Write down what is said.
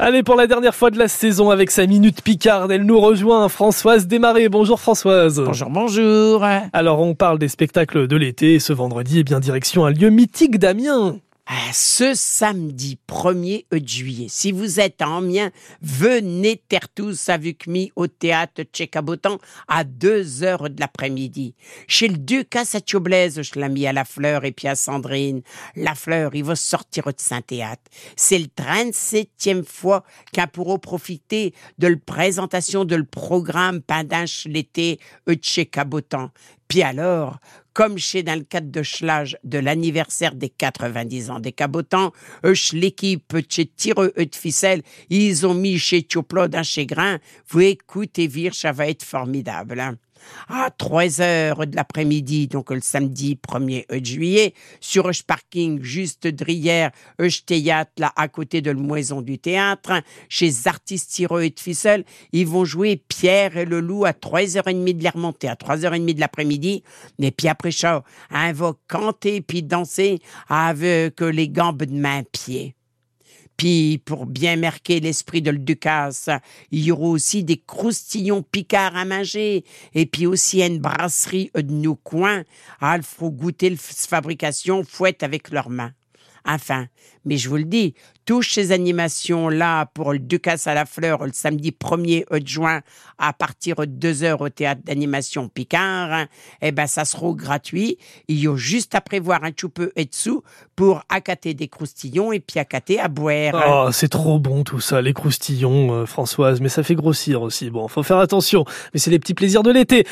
Allez, pour la dernière fois de la saison avec sa minute Picarde, elle nous rejoint, Françoise Desmarais. Bonjour Françoise. Bonjour, bonjour. Alors, on parle des spectacles de l'été. Ce vendredi, eh bien, direction un lieu mythique d'Amiens. Ce samedi 1er juillet, si vous êtes en Amiens, venez tous avec moi au théâtre Tchécabotan à 2 heures de l'après-midi. Chez le duc à Blaise, je l'ai mis à la fleur et puis à Sandrine. La fleur, il va sortir de Saint-Théâtre. C'est le 37e fois qu'un pourra profiter de la présentation de le programme pendant l'été Tchécabotan. Puis alors, comme chez dans le cadre de chelage de l'anniversaire des 90 ans des cabotants, l'équipe chez Tireux de ficelle, ils ont mis chez Tchoplod un chagrin. Vous écoutez, Vir, ça va être formidable. Hein à 3 heures de l'après-midi, donc le samedi 1er juillet, sur un parking juste derrière un théâtre, là, à côté de la maison du théâtre, chez Artistes Tireux et de Ficelle, ils vont jouer Pierre et le loup à 3h30 de la remontée, à 3h30 de l'après-midi, et puis après ça, on va canter puis danser avec les gambes de main-pied. Puis, pour bien marquer l'esprit de le Ducasse, il y aura aussi des croustillons picards à manger. Et puis aussi une brasserie de nos coins. Ah, il faut fabrication fouette avec leurs mains. Enfin, mais je vous le dis, toutes ces animations-là pour le Ducasse à la fleur le samedi 1er juin à partir de 2 heures au théâtre d'animation Picard, eh ben, ça sera gratuit. Il y a juste à prévoir un peu et dessous pour accater des croustillons et puis accater à boire. Oh, c'est trop bon tout ça, les croustillons, euh, Françoise, mais ça fait grossir aussi. Bon, faut faire attention. Mais c'est les petits plaisirs de l'été.